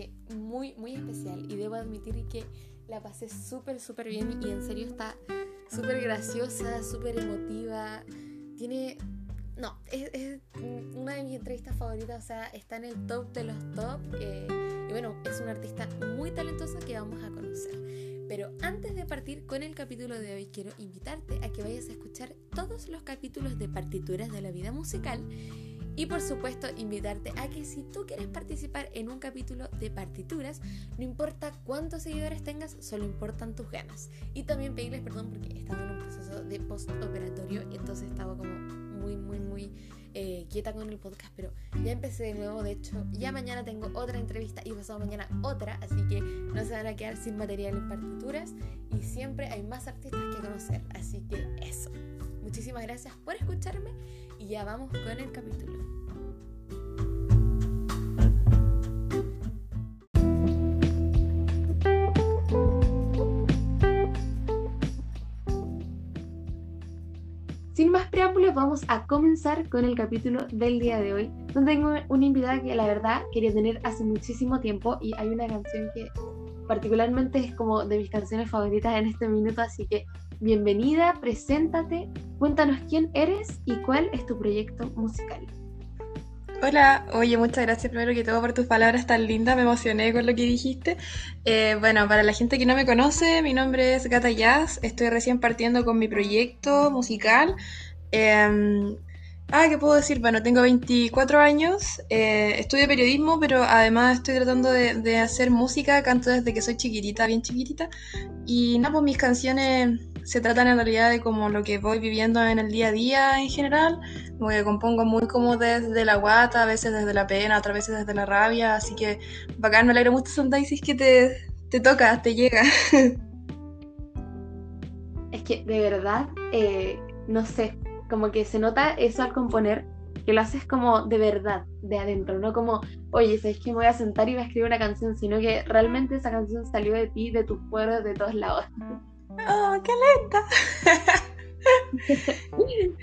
es que muy, muy especial. Y debo admitir que la pasé súper, súper bien y en serio está súper graciosa, súper emotiva. Tiene... No, es, una de mis entrevistas favoritas, o sea, está en el top de los top. Eh, y bueno, es una artista muy talentosa que vamos a conocer. Pero antes de partir con el capítulo de hoy, quiero invitarte a que vayas a escuchar todos los capítulos de partituras de la vida musical y por supuesto, invitarte a que si tú quieres participar en un capítulo de partituras, no importa cuántos seguidores tengas, solo importan tus ganas. Y también pedirles perdón porque estaba en un proceso de postoperatorio y entonces estaba como muy, muy, muy eh, quieta con el podcast, pero ya empecé de nuevo. De hecho, ya mañana tengo otra entrevista y pasado mañana otra, así que no se van a quedar sin material en partituras y siempre hay más artistas que conocer. Así que eso. Muchísimas gracias por escucharme y ya vamos con el capítulo. Sin más preámbulos, vamos a comenzar con el capítulo del día de hoy, donde tengo una invitada que la verdad quería tener hace muchísimo tiempo y hay una canción que particularmente es como de mis canciones favoritas en este minuto, así que bienvenida, preséntate, cuéntanos quién eres y cuál es tu proyecto musical. Hola, oye, muchas gracias primero que todo por tus palabras tan lindas, me emocioné con lo que dijiste. Eh, bueno, para la gente que no me conoce, mi nombre es Gata Jazz, estoy recién partiendo con mi proyecto musical. Em, Ah, ¿qué puedo decir? Bueno, tengo 24 años, eh, estudio periodismo, pero además estoy tratando de, hacer música, canto desde que soy chiquitita, bien chiquitita. Y nada, pues mis canciones se tratan en realidad de como lo que voy viviendo en el día a día en general. Como que compongo muy como desde la guata, a veces desde la pena, otras veces desde la rabia. Así que bacán, me alegro mucho, Sondaisy, que te, te toca, te llega. Es que de verdad, eh, no sé, como que se nota eso al componer, que lo haces como de verdad, de adentro, no como, oye, ¿sabes que me voy a sentar y voy a escribir una canción? Sino que realmente esa canción salió de ti, de tus cuerdas, de todos lados. ¡Oh, qué lenta!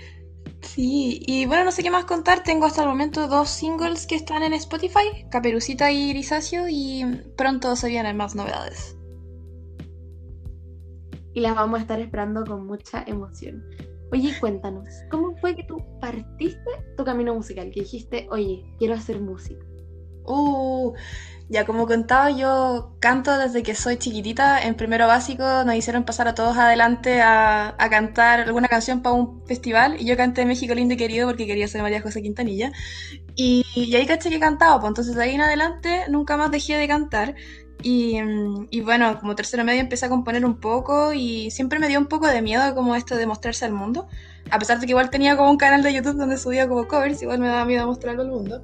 sí, y bueno, no sé qué más contar. Tengo hasta el momento dos singles que están en Spotify, Caperucita y Grisáceo, y pronto se vienen más novedades. Y las vamos a estar esperando con mucha emoción. Oye, cuéntanos, ¿cómo fue que tú partiste tu camino musical? Que dijiste, oye, quiero hacer música. Uh, ya como contaba, yo canto desde que soy chiquitita. En primero básico nos hicieron pasar a todos adelante a, cantar alguna canción para un festival. Y yo canté México lindo y querido porque quería ser María José Quintanilla. Y, ahí caché que cantaba, pues entonces de ahí en adelante nunca más dejé de cantar. Y, bueno, como tercero medio empecé a componer un poco y siempre me dio un poco de miedo como esto de mostrarse al mundo. A pesar de que igual tenía como un canal de YouTube donde subía como covers, igual me daba miedo mostrarlo al mundo.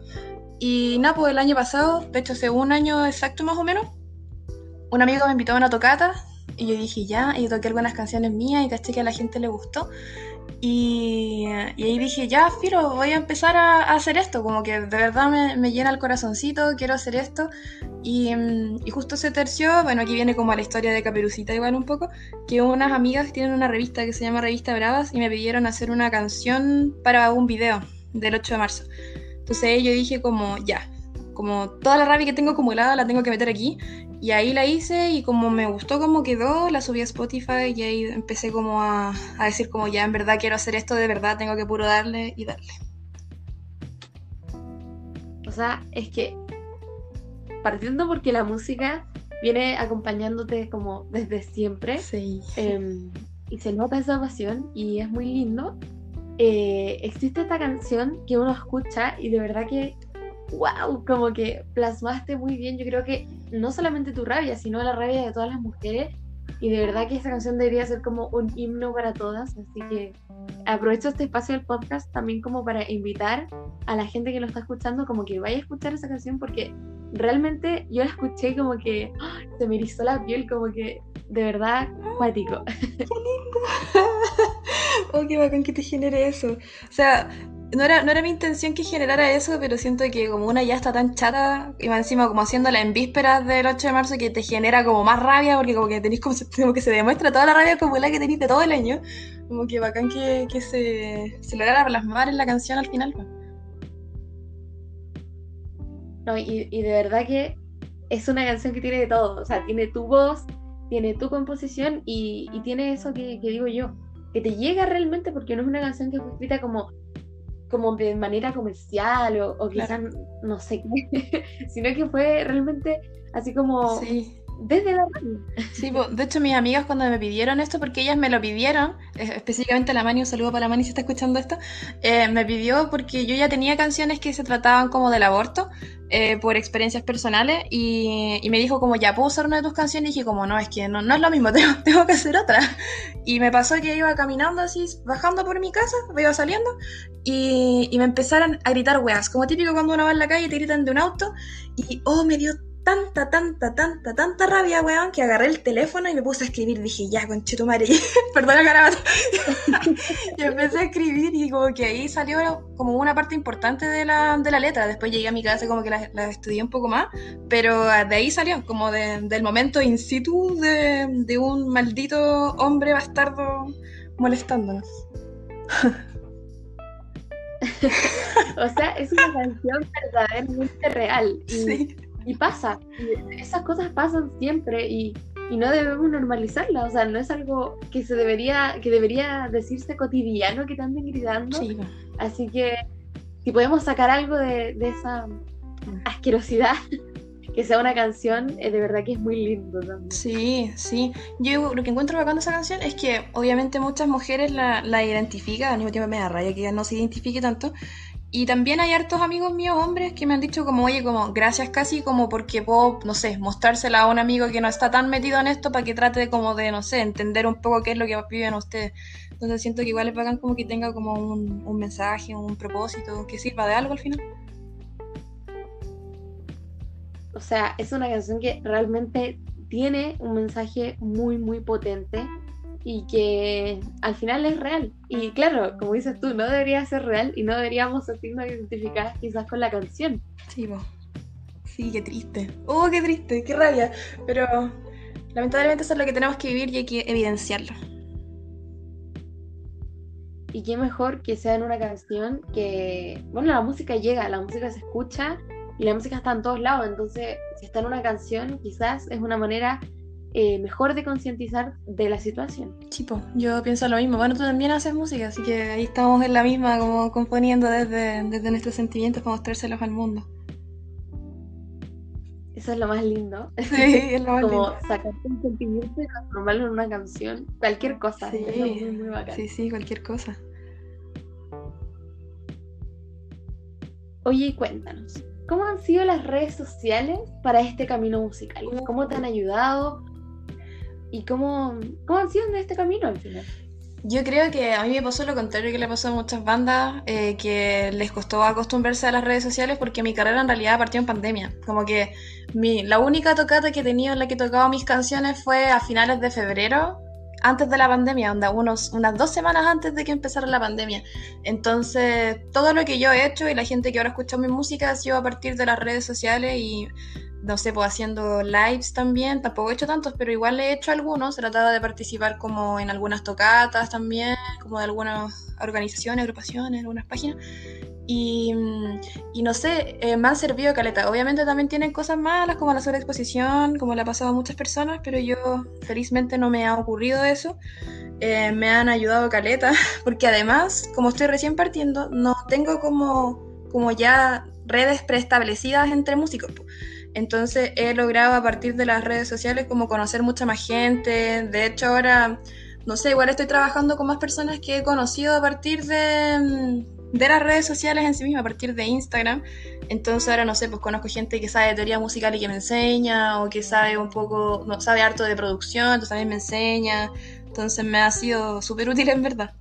Y nada, pues el año pasado, de hecho hace un año exacto más o menos, un amigo me invitó a una tocata y yo dije ya, y toqué algunas canciones mías y caché que a la gente le gustó. Y, ahí dije, ya, Firo, voy a empezar a, hacer esto, como que de verdad me, llena el corazoncito, quiero hacer esto. Y, y, justo se terció, bueno, aquí viene como a la historia de Caperucita igual un poco, que unas amigas tienen una revista que se llama Revista Bravas y me pidieron hacer una canción para un video del 8 de marzo. Entonces yo dije como, ya, como toda la rabia que tengo acumulada la tengo que meter aquí y ahí la hice y como me gustó cómo quedó, la subí a Spotify y ahí empecé como a, decir como ya en verdad quiero hacer esto, de verdad tengo que puro darle y darle. O sea, es que partiendo porque la música viene acompañándote como desde siempre. Sí. Em, y se nota esa pasión y es muy lindo. Eh, existe esta canción que uno escucha y de verdad que wow, como que plasmaste muy bien, yo creo que no solamente tu rabia, sino la rabia de todas las mujeres. Y de verdad que esta canción debería ser como un himno para todas. Así que aprovecho este espacio del podcast también como para invitar a la gente que lo está escuchando como que vaya a escuchar esa canción porque realmente yo la escuché como que ¡ah! se me erizó la piel, como que de verdad cuático. ¡Qué lindo! oh, qué bacán que te genere eso. O sea, no era, no era mi intención que generara eso, pero siento que como una ya está tan chata, y más encima como haciéndola en vísperas del 8 de marzo, que te genera como más rabia, porque como que tenéis como, que se demuestra toda la rabia acumulada que tenéis de todo el año. Como que bacán que, que se, se lograra plasmar en la canción al final. No, y, y de verdad que es una canción que tiene de todo, o sea, tiene tu voz, tiene tu composición y, tiene eso que, digo yo, que te llega realmente porque no es una canción que fue escrita como, como de manera comercial o, quizás no sé qué, sino que fue realmente así como desde la radio. Sí, de hecho mis amigas cuando me pidieron esto, porque ellas me lo pidieron, eh, específicamente la Mani, un saludo para la Mani si está escuchando esto, eh, me pidió porque yo ya tenía canciones que se trataban como del aborto, eh, por experiencias personales, y, me dijo como, ya puedo usar una de tus canciones, y dije como, no, es que no, no es lo mismo, tengo, tengo que hacer otra. Y me pasó que iba caminando así, bajando por mi casa, iba saliendo, y, me empezaron a gritar weas, como típico cuando uno va en la calle te gritan de un auto, y oh, me dio tanta, tanta, tanta, tanta rabia, weón, que agarré el teléfono y me puse a escribir. Dije, ya, conche tu madre, perdona carabato. y empecé a escribir y como que ahí salió como una parte importante de la, de la letra. Después llegué a mi casa como que la, estudié un poco más, pero de ahí salió, como del momento in situ de, de un maldito hombre bastardo molestándonos. o sea, es una canción verdaderamente real. Y, sí y pasa, esas cosas pasan siempre y, no debemos normalizarlas, o sea, no es algo que se debería, que debería decirse cotidiano que anden gritando. Así que si podemos sacar algo de, esa asquerosidad, que sea una canción, eh, de verdad que es muy lindo también. Sí, sí. Yo lo que encuentro bacán de esa canción es que obviamente muchas mujeres la, la identifican, al mismo tiempo me da raya que ella no se identifique tanto, y también hay hartos amigos míos, hombres, que me han dicho como, oye, como, gracias casi como porque puedo, no sé, mostrársela a un amigo que no está tan metido en esto para que trate como de, no sé, entender un poco qué es lo que viven ustedes. Entonces siento que igual es bacán como que tenga como un, un mensaje, un propósito, que sirva de algo al final. O sea, es una canción que realmente tiene un mensaje muy, muy potente y que al final es real. Y claro, como dices tú, no debería ser real y no deberíamos sentirnos identificadas quizás con la canción. Sí, sí, qué triste. Oh, qué triste, qué rabia. Pero lamentablemente eso es lo que tenemos que vivir y hay que evidenciarlo. Y qué mejor que sea en una canción que, bueno, la música llega, la música se escucha y la música está en todos lados. Entonces, si está en una canción, quizás es una manera eh, mejor de concientizar de la situación. Chipo, yo pienso lo mismo. Bueno, tú también haces música, así que ahí estamos en la misma, como componiendo desde, desde nuestros sentimientos para mostrárselos al mundo. Eso es lo más lindo. Sí, es lo más como sacar un sentimiento y transformarlo en una canción, cualquier cosa. Sí, sí, sí, cualquier cosa. Oye, cuéntanos, ¿cómo han sido las redes sociales para este camino musical? ¿Cómo te han ayudado? ¿Y cómo, cómo han sido en este camino al final? Yo creo que a mí me pasó lo contrario que le pasó a muchas bandas, eh, que les costó acostumbrarse a las redes sociales porque mi carrera en realidad partió en pandemia. Como que mi, la única tocata que he tenido en la que tocaba mis canciones fue a finales de febrero, antes de la pandemia, onda, unos, unas dos semanas antes de que empezara la pandemia. Entonces, todo lo que yo he hecho y la gente que ahora escucha mi música ha sido a partir de las redes sociales y no sé, pues haciendo lives también, tampoco he hecho tantos, pero igual he hecho algunos, he tratado de participar como en algunas tocatas también, como de algunas organizaciones, agrupaciones, algunas páginas. Y, y no sé, eh, me han servido caleta. Obviamente también tienen cosas malas como la sobreexposición, como le ha pasado a muchas personas, pero yo felizmente no me ha ocurrido eso. Eh, me han ayudado caleta, porque además, como estoy recién partiendo, no tengo como, como ya redes preestablecidas entre músicos. Entonces he logrado a partir de las redes sociales como conocer mucha más gente. De hecho ahora, no sé, igual estoy trabajando con más personas que he conocido a partir de, mm, de las redes sociales en sí mismas, a partir de Instagram. Entonces ahora, no sé, pues conozco gente que sabe de teoría musical y que me enseña, o que sabe un poco, sabe harto de producción, entonces también me enseña. Entonces me ha sido súper útil en verdad.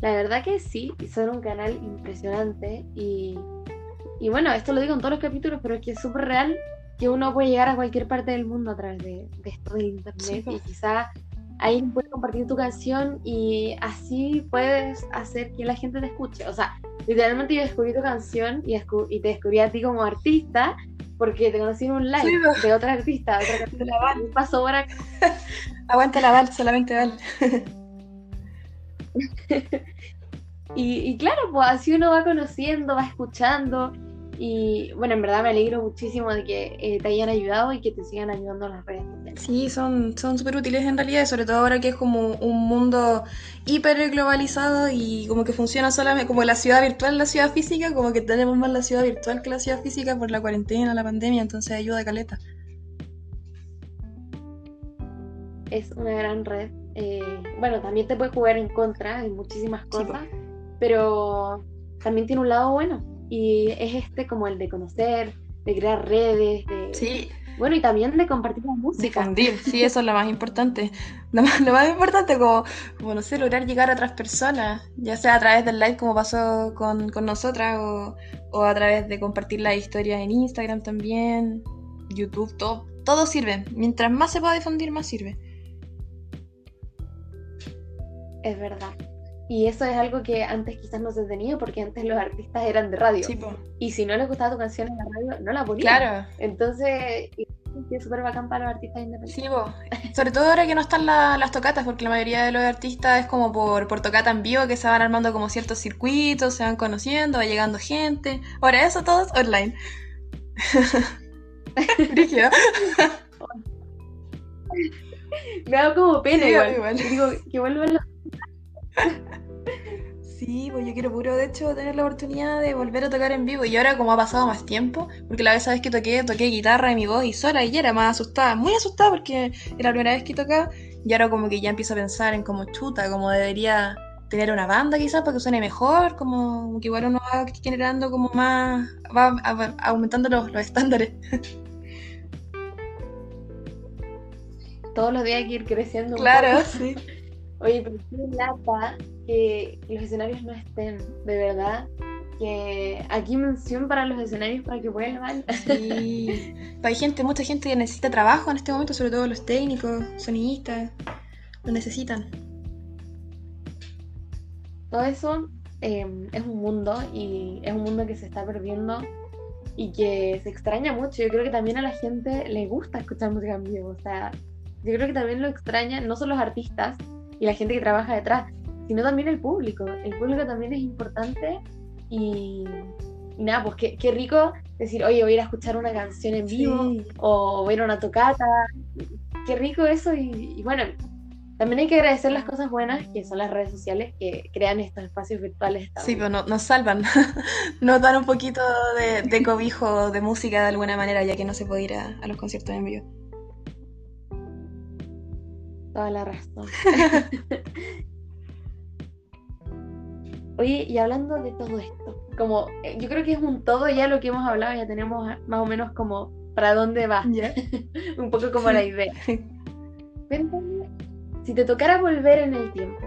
La verdad que sí, son un canal impresionante y, bueno, esto lo digo en todos los capítulos, pero es que es súper real que uno puede llegar a cualquier parte del mundo a través de, esto de internet y quizá ahí puedes compartir tu canción y así puedes hacer que la gente te escuche. O sea, literalmente yo descubrí tu canción y, y te descubrí a ti como artista porque te conocí en un live de otra artista, de otra artista. Paso por acá. Aguanta la Val, solamente Val. y, claro, pues así uno va conociendo, va escuchando Y bueno, en verdad me alegro muchísimo de que eh, te hayan ayudado y que te sigan ayudando las redes sociales. Sí, son súper útiles en realidad, sobre todo ahora que es como un mundo hiper globalizado y como que funciona solamente como la ciudad virtual, la ciudad física, como que tenemos más la ciudad virtual que la ciudad física por la cuarentena, la pandemia, entonces ayuda a caleta. Es una gran red. Eh, bueno, también te puede jugar en contra en muchísimas cosas, pero también tiene un lado bueno y es este como el de conocer, de crear redes, de... Sí. Bueno, y también de compartir la música. Difundir, sí, eso es lo más importante. Lo más, lo más importante, como, como, no sé, lograr llegar a otras personas, ya sea a través del live como pasó con, con nosotras, o, o, a través de compartir las historias en Instagram también, YouTube, todo, todo sirve. Mientras más se pueda difundir, más sirve. Es verdad. Y eso es algo que antes quizás no se tenía porque antes los artistas eran de radio. y si no les gustaba tu canción en la radio, no la ponían. Claro. Entonces, es súper bacán para los artistas independientes. Sí, sobre todo ahora que no están las tocatas, porque la mayoría de los artistas es como por, por tocata en vivo que se van armando como ciertos circuitos, se van conociendo, va llegando gente. Ahora eso todo es online. Me hago como pena igual. Digo, que vuelvan los Sí, pues yo quiero puro, de hecho, tener la oportunidad de volver a tocar en vivo. Y ahora, como ha pasado más tiempo, porque la vez sabes que toqué, toqué guitarra y mi voz y sola, y era más asustada, muy asustada porque era la primera vez que tocaba. Y ahora, como que ya empiezo a pensar en cómo chuta, como debería tener una banda quizás para que suene mejor, como que igual uno va generando como más, va aumentando los, los estándares. Todos los días hay que ir creciendo. Claro, sí. Oye, pero qué lata que los escenarios no estén, de verdad. Que aquí mención para los escenarios para que vuelvan. Sí. Hay gente, mucha gente que necesita trabajo en este momento, sobre todo los técnicos, sonidistas, lo necesitan. Todo eso em, es un mundo y es un mundo que se está perdiendo y que se extraña mucho. Yo creo que también a la gente le gusta escuchar música en vivo. O sea, yo creo que también lo extraña, no son los artistas, y la gente que trabaja detrás, sino también el público. El público también es importante y, nada, pues qué, qué, rico decir, oye, voy a ir a escuchar una canción en vivo o voy a ir a una tocata. Qué rico eso y, bueno, también hay que agradecer las cosas buenas que son las redes sociales que crean estos espacios virtuales. Sí, pero no, nos salvan, nos dan un poquito de, cobijo de música de alguna manera, ya que no se puede ir a los conciertos en vivo toda la razón. Oye, y hablando de todo esto, como eh, yo creo que es un todo ya lo que hemos hablado, ya tenemos más o menos como para dónde va, un poco como la idea. Cuéntame, si te tocara volver en el tiempo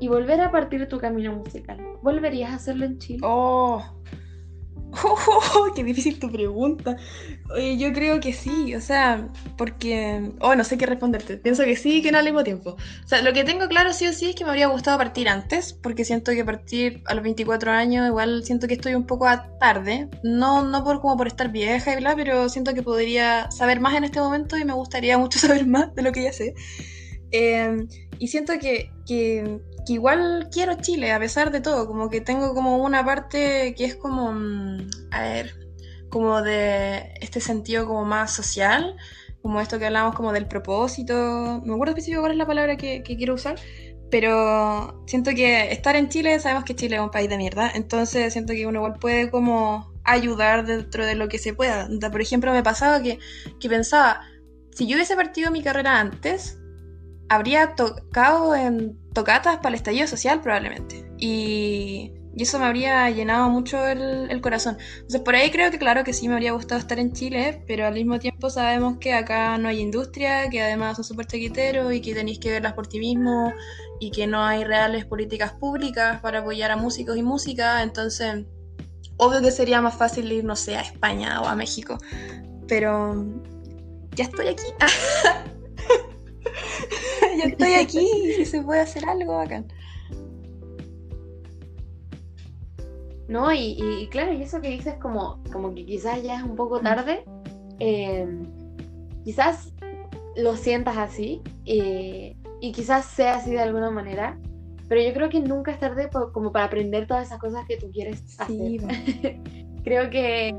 y volver a partir tu camino musical, ¿volverías a hacerlo en Chile? Oh, Oh, qué difícil tu pregunta. Yo creo que sí, o sea, porque. Oh, no sé qué responderte. Pienso que sí y que no al mismo tiempo. O sea, lo que tengo claro sí o sí es que me habría gustado partir antes, porque siento que partir a los 24 años, igual siento que estoy un poco tarde. No, no por como por estar vieja y bla, pero siento que podría saber más en este momento y me gustaría mucho saber más de lo que ya sé. Eh, y siento que, que, igual quiero Chile, a pesar de todo, como que tengo como una parte que es como, mm, a ver, como de este sentido como más social, como esto que hablamos como del propósito, me acuerdo específico cuál es la palabra que, quiero usar, pero siento que estar en Chile, sabemos que Chile es un país de mierda, entonces siento que uno igual puede como ayudar dentro de lo que se pueda. Por ejemplo, me pasaba que, que pensaba, si yo hubiese partido mi carrera antes, habría tocado en tocatas para el estallido social probablemente. Y, eso me habría llenado mucho el, corazón. Entonces por ahí creo que claro que sí me habría gustado estar en Chile, pero al mismo tiempo sabemos que acá no hay industria, que además son súper chiquiteros y que tenéis que verlas por ti mismo y que no hay reales políticas públicas para apoyar a músicos y música. Entonces, obvio que sería más fácil ir, no sé, a España o a México. Pero ya estoy aquí. ya estoy aquí y se puede hacer algo acá. No, y, claro, y eso que dices como, como que quizás ya es un poco tarde, em, quizás lo sientas así eh, y quizás sea así de alguna manera, pero yo creo que nunca es tarde como para aprender todas esas cosas que tú quieres hacer. creo que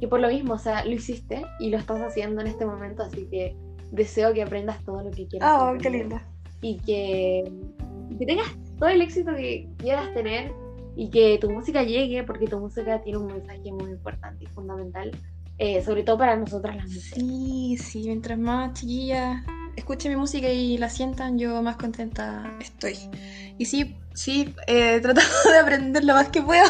que por lo mismo, o sea, lo hiciste y lo estás haciendo en este momento, así que deseo que aprendas todo lo que quieras. Oh, qué linda. Y que, que tengas todo el éxito que quieras tener y que tu música llegue, porque tu música tiene un mensaje muy importante y fundamental, eh, sobre todo para nosotras las mujeres. Sí, sí, mientras más chiquillas escuchen mi música y la sientan, yo más contenta estoy. Y sí, sí, he tratado de aprender lo más que puedo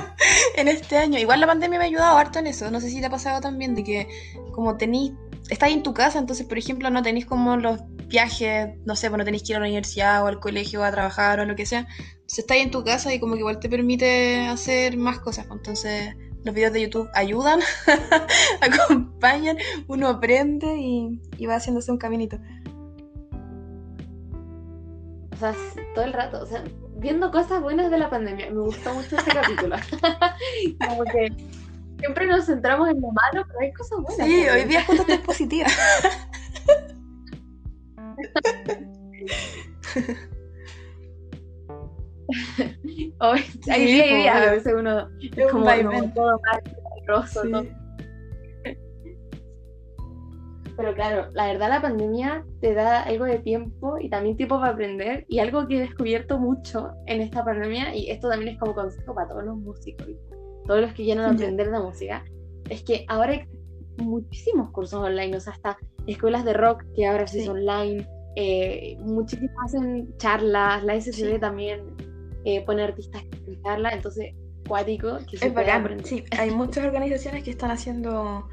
en este año. Igual la pandemia me ha ayudado harto en eso. No sé si te ha pasado también de que como tenéis, estáis en tu casa, entonces por ejemplo no tenéis como los viajes, no sé, pues no tenéis que ir a la universidad o al colegio o a trabajar o lo que sea. Entonces estáis en tu casa y como que igual te permite hacer más cosas. Entonces los videos de YouTube ayudan, acompañan, uno aprende y, va haciéndose un caminito. O sea, todo el rato, o sea, viendo cosas buenas de la pandemia. Me gustó mucho este capítulo. Como que siempre nos centramos en lo malo, pero hay cosas buenas. Sí, hoy día justo estoy positiva. Hoy- hay Sí, días y po, días, a veces uno Es un como, todo mal, roso, Sí. todo. Pero claro, la verdad la pandemia te da algo de tiempo y también tiempo para aprender y algo que he descubierto mucho en esta pandemia y esto también es como consejo para todos los músicos todos los que quieran aprender la música, es que ahora hay muchísimos cursos online, o sea, hasta escuelas de rock que ahora sí son online, eh, muchísimas hacen charlas, la SCD Sí. también eh, pone artistas que charlas, entonces cuático que se Es puede bacán, aprender. sí. Hay muchas organizaciones que están haciendo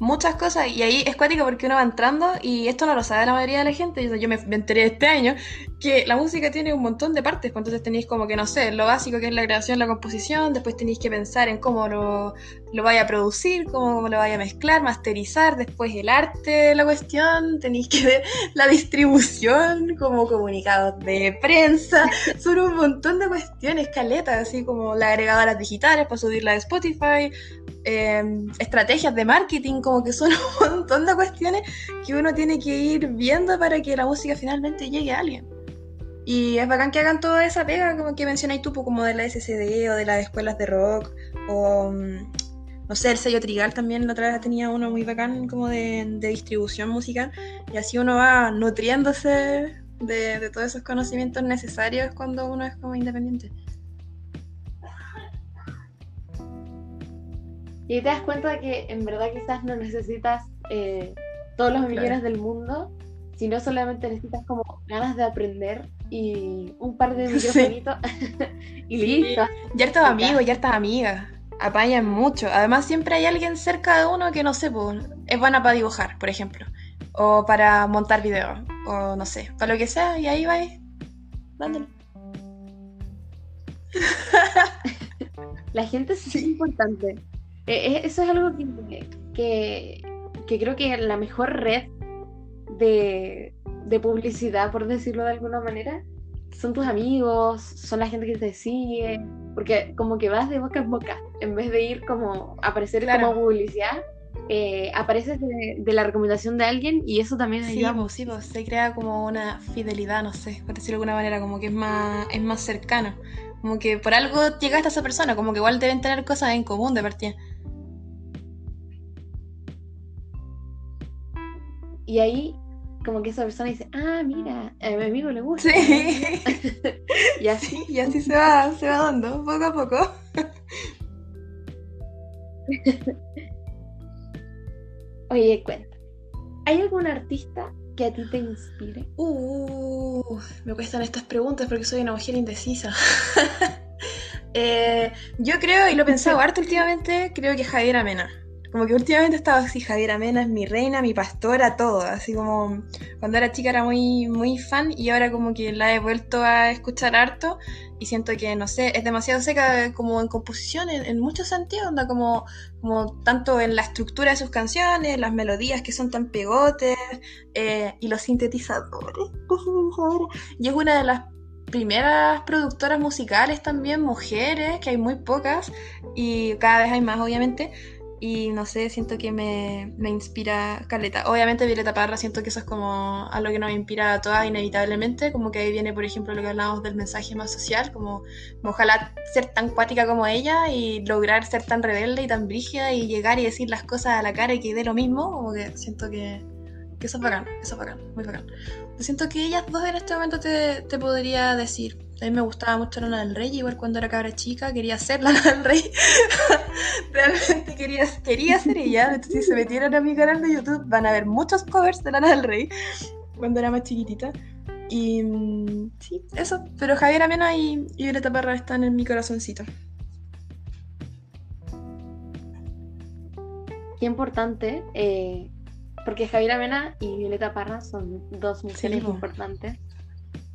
muchas cosas y ahí es cuático porque uno va entrando y esto no lo sabe la mayoría de la gente. Yo, yo me, me enteré este año que la música tiene un montón de partes, pues entonces tenéis como que, no sé, lo básico que es la creación, la composición, después tenéis que pensar en cómo lo, lo vaya a producir, cómo lo vaya a mezclar, masterizar, después el arte de la cuestión, tenéis que ver la distribución, como comunicados de prensa, son un montón de cuestiones, caletas, así como las agregadoras digitales para subirla a Spotify, eh, estrategias de marketing, como que son un montón de cuestiones que uno tiene que ir viendo para que la música finalmente llegue a alguien. Y es bacán que hagan toda esa pega, como que mencionáis tú, pues, como de la SCD o de las escuelas de rock, o mm, no sé, el sello Trigal también la otra vez tenía uno muy bacán como de, de distribución musical, y así uno va nutriéndose de, de todos esos conocimientos necesarios cuando uno es como independiente. Y te das cuenta de que en verdad quizás no necesitas eh, todos los millones del mundo, sino solamente necesitas como ganas de aprender y un par de Sí. microfonitos y Sí. listo. Y hartos amigos, y hartas amigas. Apañan mucho. Además, siempre hay alguien cerca de uno que no sé, es buena para dibujar, por ejemplo. O para montar videos. O no sé, para lo que sea. Y ahí vais dándole. La gente sí es importante. Eh, eh, eso es algo que, que, que creo que la mejor red de, de publicidad, por decirlo de alguna manera, son tus amigos, son la gente que te sigue, porque como que vas de boca en boca, en vez de ir como a aparecer Claro. como publicidad, eh, apareces de, de la recomendación de alguien y eso también Sí, ayuda pues, sí, pues, se crea como una fidelidad, no sé, por decirlo de alguna manera, como que es más, es más cercano. Como que por algo llegaste a esa persona, como que igual deben tener cosas en común de partida. Y ahí como que esa persona dice, ah, mira, a mi amigo le gusta. Sí. Y así. y así se va, se va dando, poco a poco. Oye, cuenta. ¿Hay algún artista que a ti te inspire? Uh, me cuestan estas preguntas porque soy una mujer indecisa. Eh, yo creo, y lo he pensado harto últimamente, creo que Javier Amena. Como que últimamente estaba así, Javier Amena es mi reina, mi pastora, todo. Así como cuando era chica era muy, muy fan y ahora como que la he vuelto a escuchar harto y siento que, no sé, es demasiado seca como en composición, en, en muchos sentidos, onda como, como tanto en la estructura de sus canciones, las melodías que son tan pegotes eh, y los sintetizadores. Y es una de las primeras productoras musicales también, mujeres, que hay muy pocas y cada vez hay más obviamente, y no sé, siento que me, me, inspira Caleta. Obviamente Violeta Parra siento que eso es como algo que nos inspira a todas inevitablemente, como que ahí viene por ejemplo lo que hablábamos del mensaje más social, como, ojalá ser tan cuática como ella y lograr ser tan rebelde y tan brígida y llegar y decir las cosas a la cara y que dé lo mismo, como que siento que, que eso es bacán, eso es bacán, muy bacán. Siento que ellas dos en este momento te, te podría decir, a mí me gustaba mucho Lana del Rey, igual cuando era cabra chica quería ser Lana del Rey. Realmente quería, quería ser ella. Entonces, si se metieron a mi canal de YouTube, van a ver muchos covers de Lana del Rey cuando era más chiquitita. Y mm, sí, eso. Pero Javier Amena y, Violeta Parra están en mi corazoncito. Qué importante, eh, porque Javier Amena y Violeta Parra son dos mujeres importantes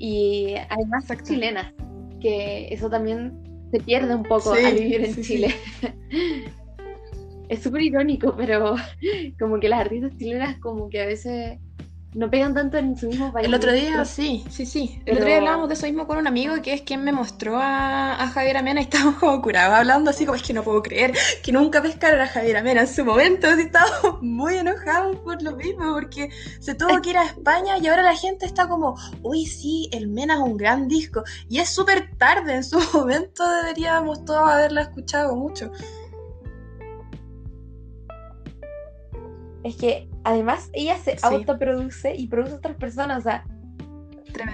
y además chilenas, que eso también se pierde un poco al vivir en Chile. es súper irónico, pero como que las artistas chilenas como que a veces no pegan tanto en su mismo país. El otro día, sí, sí, sí. El otro día hablábamos de eso mismo con un amigo que es quien me mostró a, Javier Amena y estábamos como curados, hablando así como es que no puedo creer que nunca pescaron a Javier Amena en su momento. Así estábamos muy enojados por lo mismo, porque se tuvo que ir a España y ahora la gente está como, uy, sí, el Mena es un gran disco. Y es súper tarde, en su momento deberíamos todos haberla escuchado mucho. Es que además ella se autoproduce y produce a otras personas, o sea,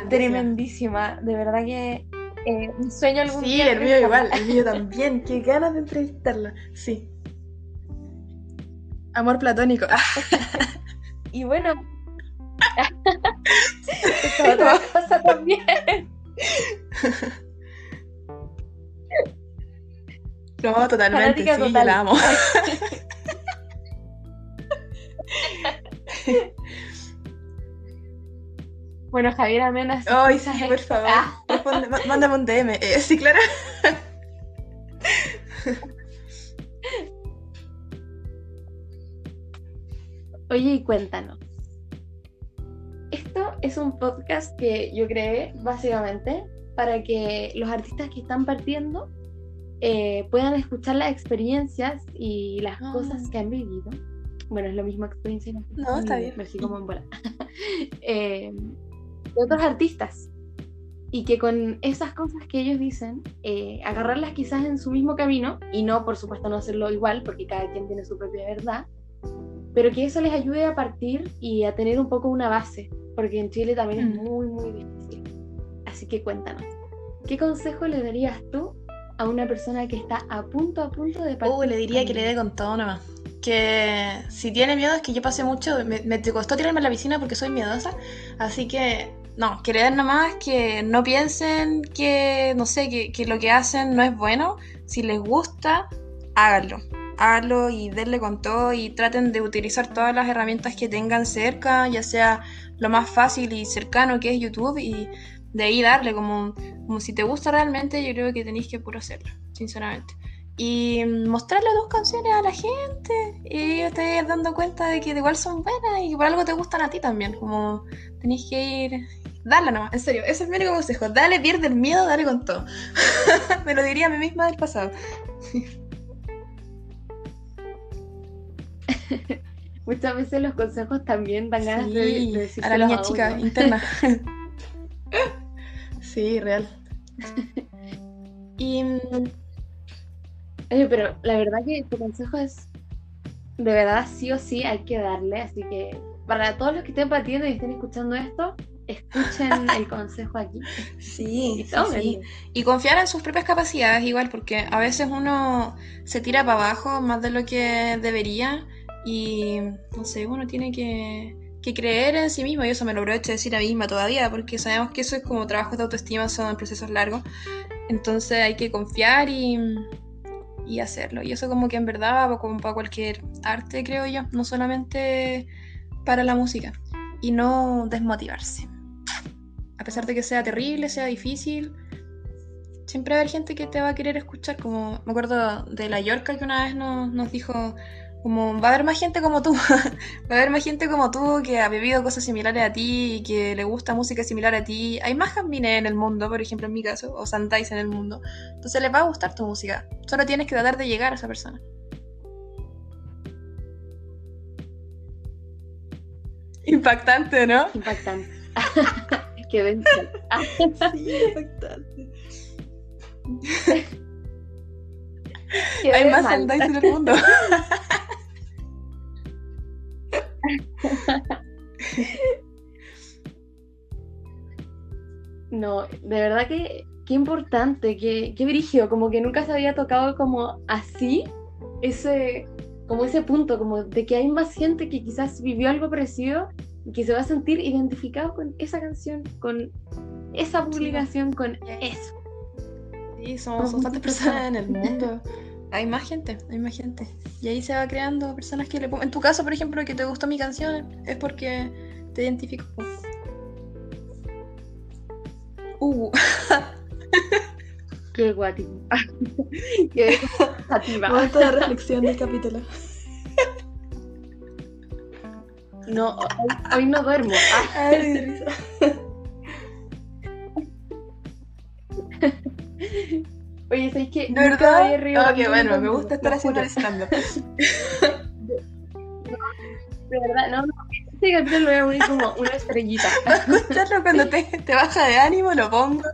tremendísima. De verdad que eh, un sueño algún sí, el mío igual, el mío también. Qué ganas de entrevistarla. Sí. Amor platónico. y bueno. es otra cosa también. No, totalmente, sí, la amo. bueno, Javier Amena. Ay, sí, por favor. Ah. mándame un DM. Eh, sí, claro. Oye, y cuéntanos. Esto es un podcast que yo creé básicamente para que los artistas que están partiendo eh, puedan escuchar las experiencias y las ah. cosas que han vivido bueno, es lo mismo experiencia. No, está bien. Me como en bola. eh, de otros artistas. Y que con esas cosas que ellos dicen, eh, agarrarlas quizás en su mismo camino, y no, por supuesto, no hacerlo igual, porque cada quien tiene su propia verdad, pero que eso les ayude a partir y a tener un poco una base, porque en Chile también es mm. muy, muy difícil. Así que cuéntanos, ¿qué consejo le darías tú a una persona que está a punto, a punto de partir? Uh, le diría que le dé con todo nomás que si tiene miedo es que yo pasé mucho, me, me costó tirarme a la piscina porque soy miedosa, así que no, creer nomás que no piensen que, no sé, que, lo que hacen no es bueno, si les gusta, háganlo, háganlo y denle con todo y traten de utilizar todas las herramientas que tengan cerca, ya sea lo más fácil y cercano que es YouTube y de ahí darle como, como si te gusta realmente, yo creo que tenéis que puro hacerlo, sinceramente y mostrarle dos canciones a la gente y te dando cuenta de que igual son buenas y que por algo te gustan a ti también. Como tenéis que ir. Dale nomás, en serio, ese es mi único consejo. Dale, pierde el miedo, dale con todo. Me lo diría a mí misma del pasado. Muchas veces los consejos también dan ganas de, decir a la niña chica interna. sí, real. y Oye, pero la verdad que tu consejo es, de verdad, sí o sí hay que darle, así que para todos los que estén partiendo y estén escuchando esto, escuchen el consejo aquí. Sí, sí, Y confiar en sus propias capacidades igual, porque a veces uno se tira para abajo más de lo que debería y, no sé, uno tiene que, que creer en sí mismo y eso me lo aprovecho de decir a mí misma todavía, porque sabemos que eso es como trabajos de autoestima, son procesos largos. Entonces hay que confiar y y hacerlo. Y eso como que en verdad como para cualquier arte, creo yo, no solamente para la música. Y no desmotivarse. A pesar de que sea terrible, sea difícil, siempre va a haber gente que te va a querer escuchar. Como me acuerdo de la Yorka que una vez nos, nos dijo como va a haber más gente como tú, va a haber más gente como tú que ha vivido cosas similares a ti y que le gusta música similar a ti. Hay más jambines en el mundo, por ejemplo en mi caso, o Santais en el mundo. Entonces les va a gustar tu música. Solo tienes que tratar de llegar a esa persona. Impactante, ¿no? Impactante. Qué bendición. sí, impactante. Hay más Santais en el mundo. No, de verdad que qué importante, qué, qué brígido, como que nunca se había tocado como así ese, como ese punto, como de que hay más gente que quizás vivió algo parecido y que se va a sentir identificado con esa canción, con esa publicación, con eso. Sí, somos muchas personas en el mundo. Hay más gente, hay más gente. Y ahí se va creando personas que le pongan. En tu caso, por ejemplo, que te gustó mi canción, es porque te identifico. Uh, Qué guático. Qué momento de reflexión del capítulo. No, hoy, hoy no duermo. Ah, Ay. Oye, ¿sabes qué? ¿De verdad? había qué en bueno, me gusta estar haciendo el stand-up. De verdad, no, no. Este capítulo lo voy a poner como una estrellita. Escucharlo cuando te, te baja de ánimo, lo pongo.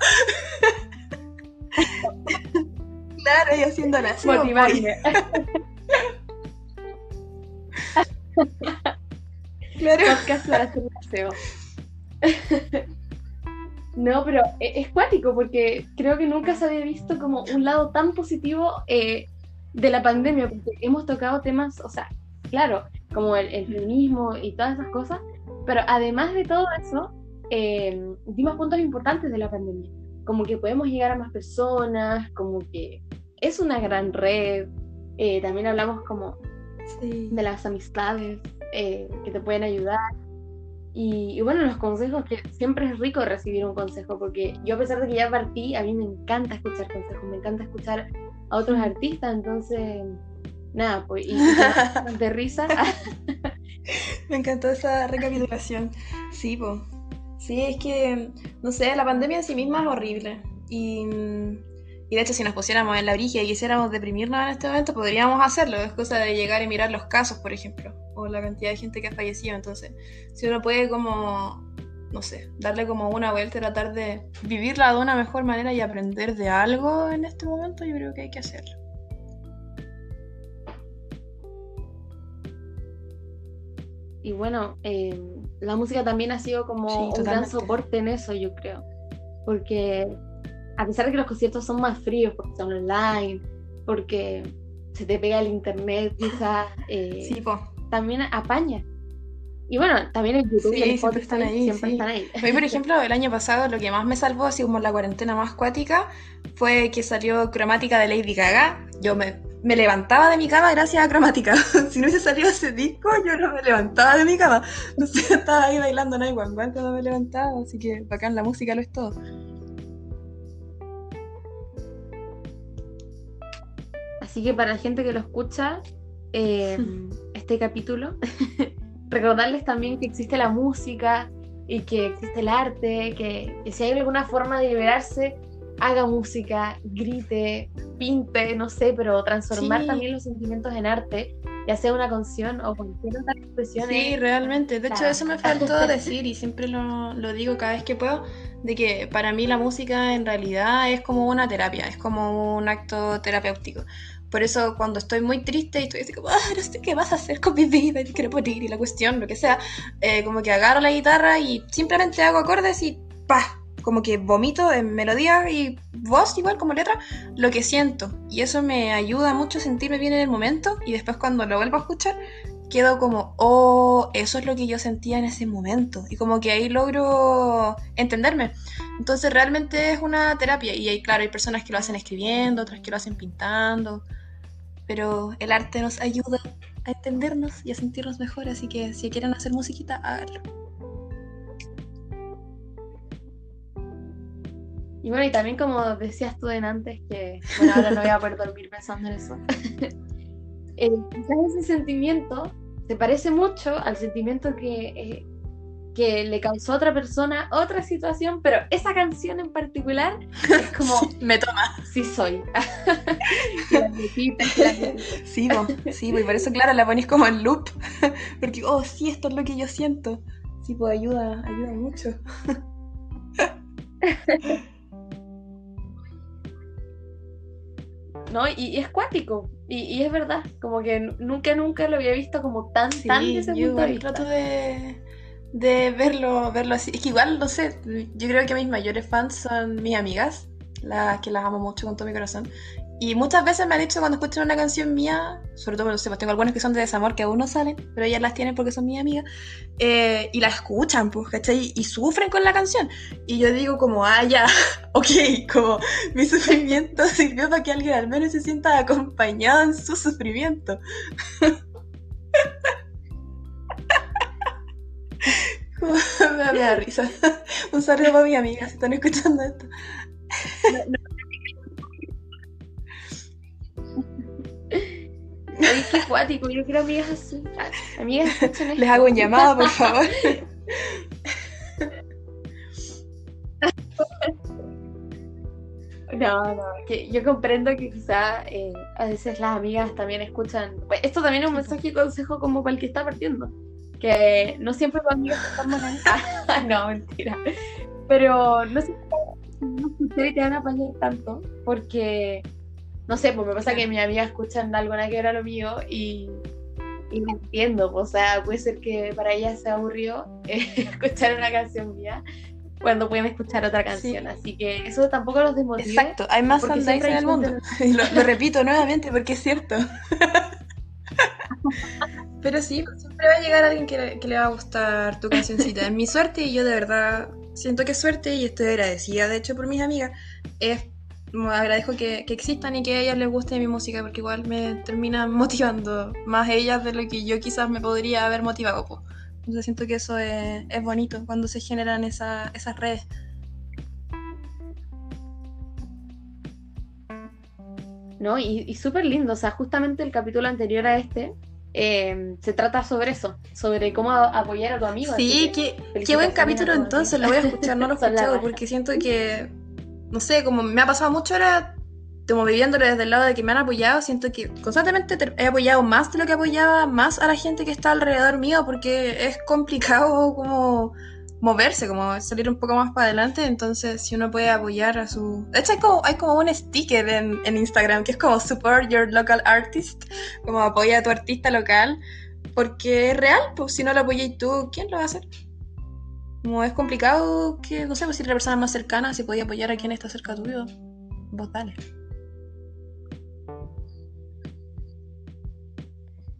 Claro, y haciendo la Motivarme. Claro. Podcast para hacer aseo. No, pero e- es cuático porque creo que nunca se había visto como un lado tan positivo eh, de la pandemia, porque hemos tocado temas, o sea, claro, como el, el feminismo y todas esas cosas, pero además de todo eso, eh, dimos puntos importantes de la pandemia, como que podemos llegar a más personas, como que es una gran red, eh, también hablamos como Sí. de las amistades eh, que te pueden ayudar. Y, y bueno, los consejos, que siempre es rico recibir un consejo, porque yo a pesar de que ya partí, a mí me encanta escuchar consejos, me encanta escuchar a otros artistas, entonces, nada, pues, y, de risa, Me encantó esa recapitulación. Sí, po. Sí, es que, no sé, la pandemia en sí misma es horrible. Y, y de hecho, si nos pusiéramos en la brigia y quisiéramos deprimirnos en este momento, podríamos hacerlo. Es cosa de llegar y mirar los casos, por ejemplo, o la cantidad de gente que ha fallecido. Entonces, si uno puede como, no sé, darle como una vuelta y tratar de vivirla de una mejor manera y aprender de algo en este momento, yo creo que hay que hacerlo. y bueno, eh, la música también ha sido como Sí, un gran soporte en eso, yo creo, porque a pesar de que los conciertos son más fríos, porque son online, porque se te pega el internet, quizás... eh, Sí, po. también apaña. Y bueno, también en YouTube Sí, y en siempre están ahí, siempre sí. están ahí. A mí, por ejemplo, el año pasado lo que más me salvó, así como la cuarentena más cuática, fue que salió Cromática de Lady Gaga. Yo me, me levantaba de mi cama gracias a Cromática. si no hubiese salido ese disco, yo no me levantaba de mi cama. No sé, estaba ahí bailando One One cuando me levantaba, así que bacán, la música lo es todo. Así que para la gente que lo escucha, eh, este capítulo, recordarles también que existe la música y que existe el arte, que, que si hay alguna forma de liberarse, haga música, grite, pinte, no sé, pero transformar Sí. también los sentimientos en arte, ya sea una canción o cualquier otra expresión. Sí, es- realmente. De hecho, Claro. eso me faltó decir y siempre lo, lo digo cada vez que puedo, de que para mí la música en realidad es como una terapia, es como un acto terapéutico. Por eso cuando estoy muy triste y estoy así como, ah, no sé qué vas a hacer con mi vida, y quiero morir y la cuestión, lo que sea, eh, como que agarro la guitarra y simplemente hago acordes y ¡pah! Como que vomito en melodía y voz igual como letra lo que siento. Y eso me ayuda mucho a sentirme bien en el momento y después cuando lo vuelvo a escuchar quedo como, oh, eso es lo que yo sentía en ese momento. Y como que ahí logro entenderme. Entonces realmente es una terapia. Y hay, claro, hay personas que lo hacen escribiendo, otras que lo hacen pintando. Pero el arte nos ayuda a entendernos y a sentirnos mejor. Así que si quieren hacer musiquita, háganlo. Y bueno, y también como decías tú en antes, que bueno, ahora no voy a poder dormir pensando en eso. Eh, ese sentimiento se parece mucho al sentimiento que, eh, que le causó a otra persona otra situación, pero esa canción en particular es como, Me toma. sí soy. Sí, sí, po, y por eso, claro, la ponéis como en loop. Porque, oh, sí, esto es lo que yo siento. Sí, pues ayuda, ayuda mucho. ¿No? Y, es cuático, y, es verdad, como que nunca, nunca lo había visto como tan, tan de ese yo trato de, de verlo, verlo así. Es que igual, no sé, yo creo que mis mayores fans son mis amigas, las que las amo mucho con todo mi corazón. Y muchas veces me han dicho cuando escuchan una canción mía, sobre todo, no sé, pues tengo algunas que son de desamor que aún no salen, pero ellas las tienen porque son mis amigas, eh, y la escuchan, pues, ¿cachai? Y sufren con la canción. Y yo digo como, ah, ya, ok, como mi sufrimiento sirvió para que alguien al menos se sienta acompañado en su sufrimiento. me, da risa. Un saludo para mis amigas si están escuchando esto. Qué cuático, yo quiero amigas así. Amigas, Les hago un llamado, por favor. No, no, que yo comprendo que quizá eh, a veces las amigas también escuchan. Pues, esto también es un mensaje y consejo como para el que está partiendo. Que no siempre los amigos están buenas. no, mentira. Pero no siempre te van a apañar tanto porque no sé, pues me pasa que mis amigas escuchan algo que era lo mío y, y no entiendo. O sea, puede ser que para ellas sea aburrido eh, escuchar una canción mía cuando pueden escuchar otra canción. Así que eso tampoco los desmotiva. Exacto, hay más fanbase en el mundo. Y lo, repito nuevamente porque es cierto. Pero sí, siempre va a llegar alguien que, que, le va a gustar tu cancioncita. Es mi suerte y yo de verdad siento que es suerte y estoy agradecida, de hecho, por mis amigas. Es agradezco que, existan y que a ellas les guste mi música, porque igual me termina motivando más ellas de lo que yo quizás me podría haber motivado. Pues. Entonces siento que eso es, bonito cuando se generan esas redes. ¿no? Y, súper lindo, o sea, justamente el capítulo anterior a este em, se trata sobre eso, sobre cómo apoyar a tu amigo. Sí, qué, qué buen capítulo entonces, lo voy a escuchar, no lo he escuchado porque siento que no sé, como me ha pasado mucho ahora, como viviéndolo desde el lado de que me han apoyado, siento que constantemente he apoyado más de lo que apoyaba más a la gente que está alrededor mío, porque es complicado como moverse, como salir un poco más para adelante, entonces si uno puede apoyar a su... De hecho hay como, hay como un sticker en, en Instagram que es como support your local artist, como apoya a tu artista local, porque es real, pues si no lo apoyáis tú, ¿quién lo va a hacer? Como es complicado que, no sé, pues, si la persona más cercana, si podía apoyar a quien está cerca tuyo, vos dale.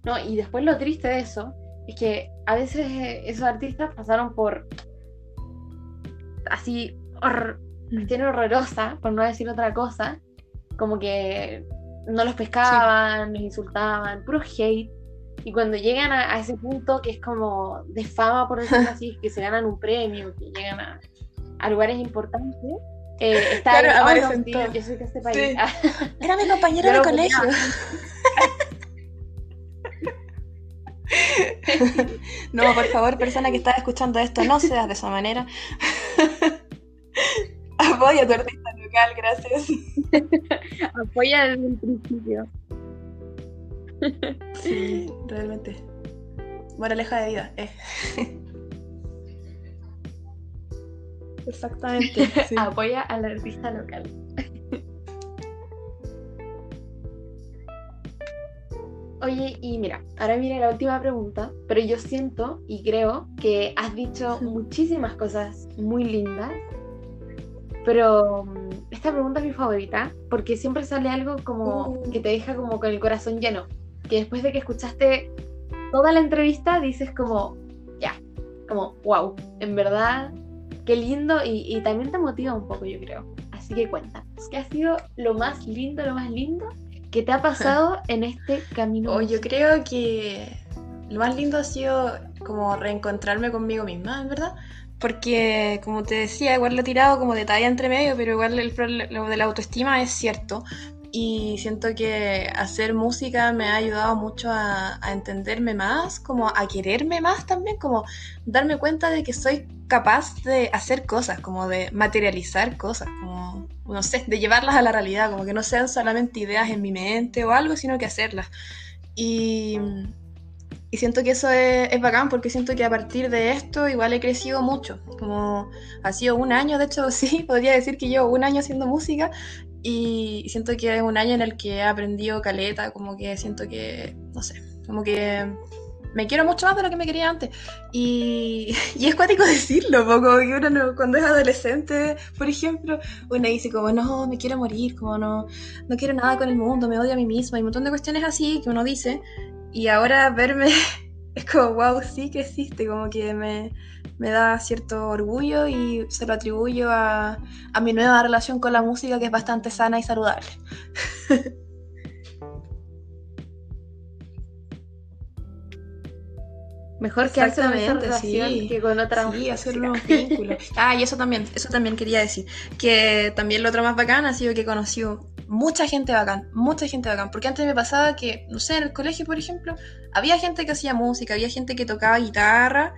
No, y después lo triste de eso es que a veces esos artistas pasaron por así tiene horrorosa, por no decir otra cosa, como que no los pescaban, los insultaban, puro hate. Y cuando llegan a, ese punto que es como de fama, por decirlo así, que se ganan un premio, que llegan a, lugares importantes, eh, está claro, oh, yo soy de este país. Era mi compañero de colegio. no, por favor, persona que está escuchando esto, no seas de esa manera. Apoya a tu artista local, gracias. Apoya desde el principio. Sí, realmente. Moraleja de vida. Eh. Exactamente. Apoya al artista local. Oye, y mira, ahora viene la última pregunta, pero yo siento y creo que has dicho muchísimas cosas muy lindas, pero mm, esta pregunta es mi favorita porque siempre sale algo como uh. que te deja como con el corazón lleno que después de que escuchaste toda la entrevista dices como, ya, como, wow, en verdad, qué lindo y, también te motiva un poco, yo creo. Así que cuéntanos, ¿qué ha sido lo más lindo, lo más lindo que te ha pasado en este camino? Oh, yo creo que lo más lindo ha sido como reencontrarme conmigo misma, en verdad. Porque, como te decía, igual lo he tirado como detalle entre medio, pero igual el, lo de la autoestima es cierto y siento que hacer música me ha ayudado mucho a, entenderme más, como a quererme más también, como darme cuenta de que soy capaz de hacer cosas, como de materializar cosas, como, no sé, de llevarlas a la realidad, como que no sean solamente ideas en mi mente o algo, sino que hacerlas. Y, siento que eso es, es, bacán porque siento que a partir de esto igual he crecido mucho. Como ha sido un año, de hecho sí, podría decir que llevo un año haciendo música y siento que es un año en el que he aprendido caleta, como que siento que, no sé, como que me quiero mucho más de lo que me quería antes. Y, y es cuático decirlo, como que uno cuando es adolescente, por ejemplo, uno dice como, no, me quiero morir, como no, no quiero nada con el mundo, me odio a mí misma, y un montón de cuestiones así que uno dice. Y ahora verme es como, wow, sí que existe, como que me, me da cierto orgullo y se lo atribuyo a, a mi nueva relación con la música que es bastante sana y saludable. Mejor que hacer una relación que con otra Sí, hacer nuevos vínculos. Ah, y eso también, eso también quería decir. Que también lo otro más bacán ha sido que he conocido mucha gente bacán, mucha gente bacán. Porque antes me pasaba que, no sé, en el colegio, por ejemplo, había gente que hacía música, había gente que tocaba guitarra,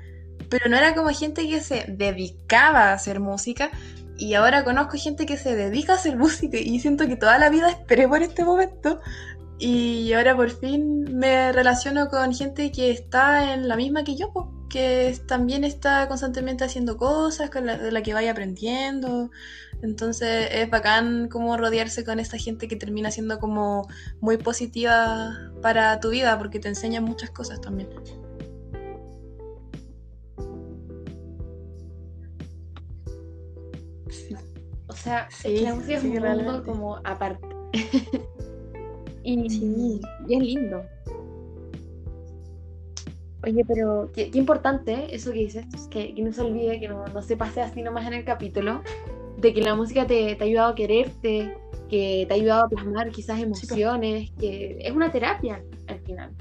pero no era como gente que se dedicaba a hacer música. Y ahora conozco gente que se dedica a hacer música y siento que toda la vida esperé por este momento y ahora por fin me relaciono con gente que está en la misma que yo, que también está constantemente haciendo cosas, con la, de la que vaya aprendiendo. Entonces es bacán como rodearse con esta gente que termina siendo como muy positiva para tu vida, porque te enseña muchas cosas también. O sea, es que la música es un mundo como aparte. Y, es lindo. Oye, pero qué, importante eso que dices, que, que, no se olvide, que no, no, se pase así nomás en el capítulo, de que la música te, te ha ayudado a quererte, que te ha ayudado a plasmar quizás emociones, que es una terapia al final.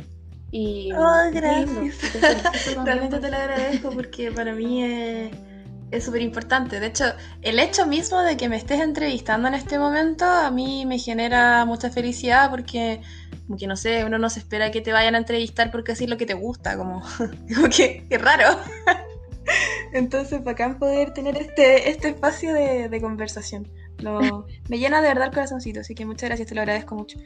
Y, oh, gracias. Realmente te lo agradezco porque para mí es es súper importante. De hecho, el hecho mismo de que me estés entrevistando en este momento a mí me genera mucha felicidad porque, como que no sé, uno no se espera que te vayan a entrevistar porque así es lo que te gusta, como, como que, qué raro. Entonces, bacán poder tener este, este espacio de, de conversación. Lo, me llena de verdad el corazoncito, así que muchas gracias, te lo agradezco mucho.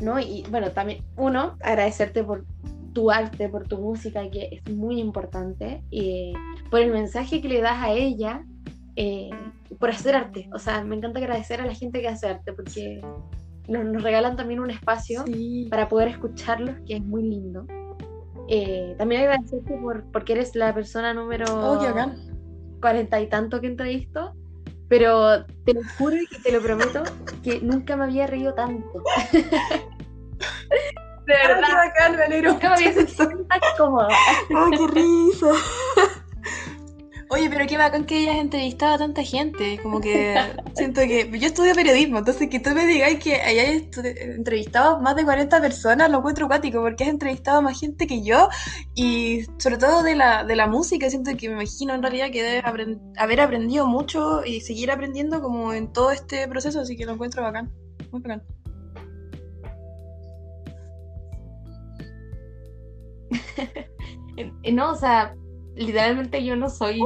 No, y bueno, también uno, agradecerte por tu arte, por tu música, que es muy importante, y por el mensaje que le das a ella, eh, por hacer arte. O sea, me encanta agradecer a la gente que hace arte, porque nos, regalan también un espacio para poder escucharlos, que es muy lindo. Eh, también agradecerte por, porque eres la persona número oh, cuarenta y tanto que entrevisto, pero te lo juro y te lo prometo que nunca me había reído tanto. De verdad. qué bacán, me alegro. Nunca me había sentido tan cómoda. ¡Ay, qué risa! Oye, pero qué bacán que hayas entrevistado a tanta gente. Como que siento que. Yo estudio periodismo, entonces que tú me digáis que hayas entrevistado más de 40 personas, lo encuentro cuático, porque has entrevistado a más gente que yo. Y sobre todo de la, de la música, siento que me imagino en realidad que debes haber aprendido mucho y seguir aprendiendo como en todo este proceso, así que lo encuentro bacán. Muy bacán. no, o sea, literalmente yo no soy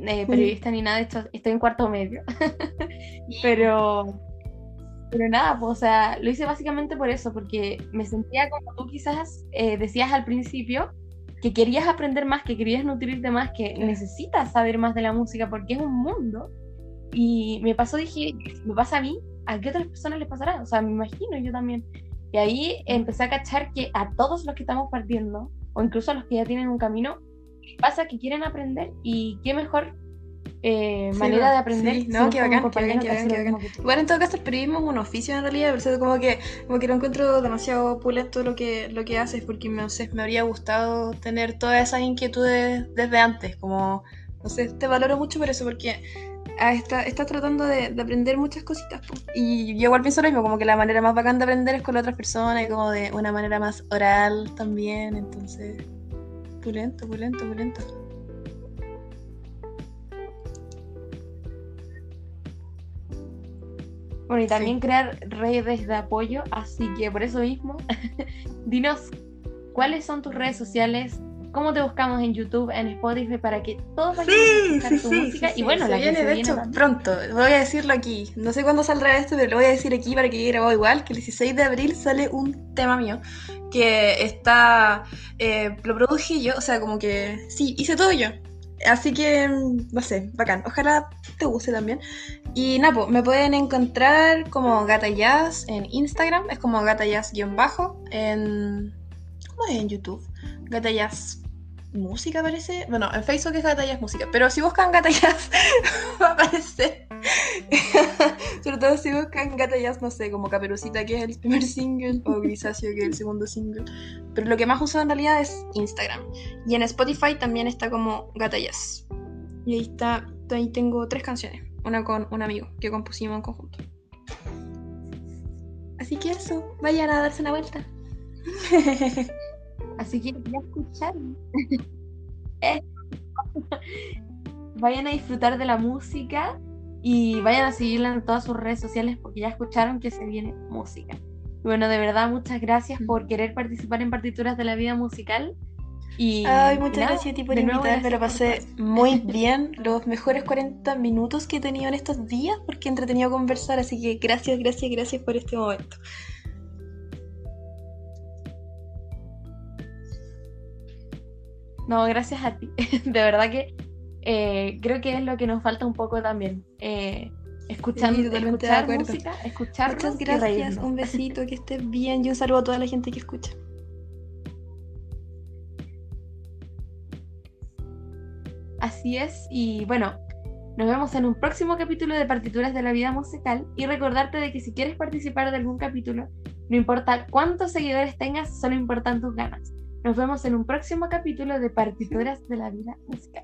eh, periodista ni nada esto, estoy en cuarto medio. pero, pero nada, pues, o sea, lo hice básicamente por eso, porque me sentía como tú quizás eh, decías al principio, que querías aprender más, que querías nutrirte más, que necesitas saber más de la música porque es un mundo. Y me pasó, dije, me pasa a mí, ¿a qué otras personas les pasará? O sea, me imagino yo también. Y ahí empecé a cachar que a todos los que estamos partiendo, o incluso a los que ya tienen un camino, pasa que quieren aprender y qué mejor eh, manera de aprender. Sí, no, qué bacán, qué bacán, qué bacán, qué bacán. Igual en todo caso el periodismo es un oficio en realidad, pero como que, como que lo encuentro demasiado opulento lo que, lo que haces, porque no sé, me habría gustado tener todas esas inquietudes desde antes, como, no sé, te valoro mucho por eso, porque estás está tratando de, de, aprender muchas cositas. Y yo igual pienso lo mismo, como que la manera más bacán de aprender es con otras personas y como de una manera más oral también. Entonces, pulento, pulento, pulento. Bueno, y también crear redes de apoyo, así que por eso mismo, dinos cuáles son tus redes sociales, cómo te buscamos en YouTube, en Spotify, para que todos vayan Sí, a escuchar sí, tu sí, música. y bueno, se la que viene se de viene hecho también. pronto. Voy a decirlo aquí. No sé cuándo saldrá esto, pero lo voy a decir aquí para que quede grabado igual. Que el 16 de abril sale un tema mío que está. eh, lo produje yo, o sea, como que. Sí, hice todo yo. Así que, mm, no sé, bacán. Ojalá te guste también. Y Napo, me pueden encontrar como Gata Jazz en Instagram, es como Gata Jazz-bajo. En. ¿Cómo es en YouTube? Gata Jazz Música parece. Bueno, en Facebook es Gata Jazz Música, pero si buscan Gata Jazz va a aparecer. Sobre todo si buscan Gata Jazz, no sé, como Caperucita, que es el primer single, o Grisáceo, que es el segundo single. Pero lo que más uso en realidad es Instagram. Y en Spotify también está como Gata Jazz. Y ahí está, ahí tengo tres canciones. Una con un amigo que compusimos en conjunto. Así que eso, vayan a darse una vuelta. Así que ya escucharon. Vayan a disfrutar de la música y vayan a seguirla en todas sus redes sociales porque ya escucharon que se viene música. Bueno, de verdad, muchas gracias por querer participar en Partituras de la Vida Musical. Y, Ay, muchas nada, gracias a ti por invitarme, lo gracias por pasé muy bien, los mejores 40 minutos que he tenido en estos días, porque he entretenido conversar, así que gracias, gracias, gracias por este momento. No, gracias a ti. De verdad que eh, creo que es lo que nos falta un poco también. Eh, escuchar, Sí, de escuchar música, escuchar Muchas gracias, un besito, que estés bien y un saludo a toda la gente que escucha. Así es, y bueno, nos vemos en un próximo capítulo de Partituras de la Vida Musical y recordarte de que si quieres participar de algún capítulo, no importa cuántos seguidores tengas, solo importan tus ganas. Nos vemos en un próximo capítulo de Partituras de la Vida Musical.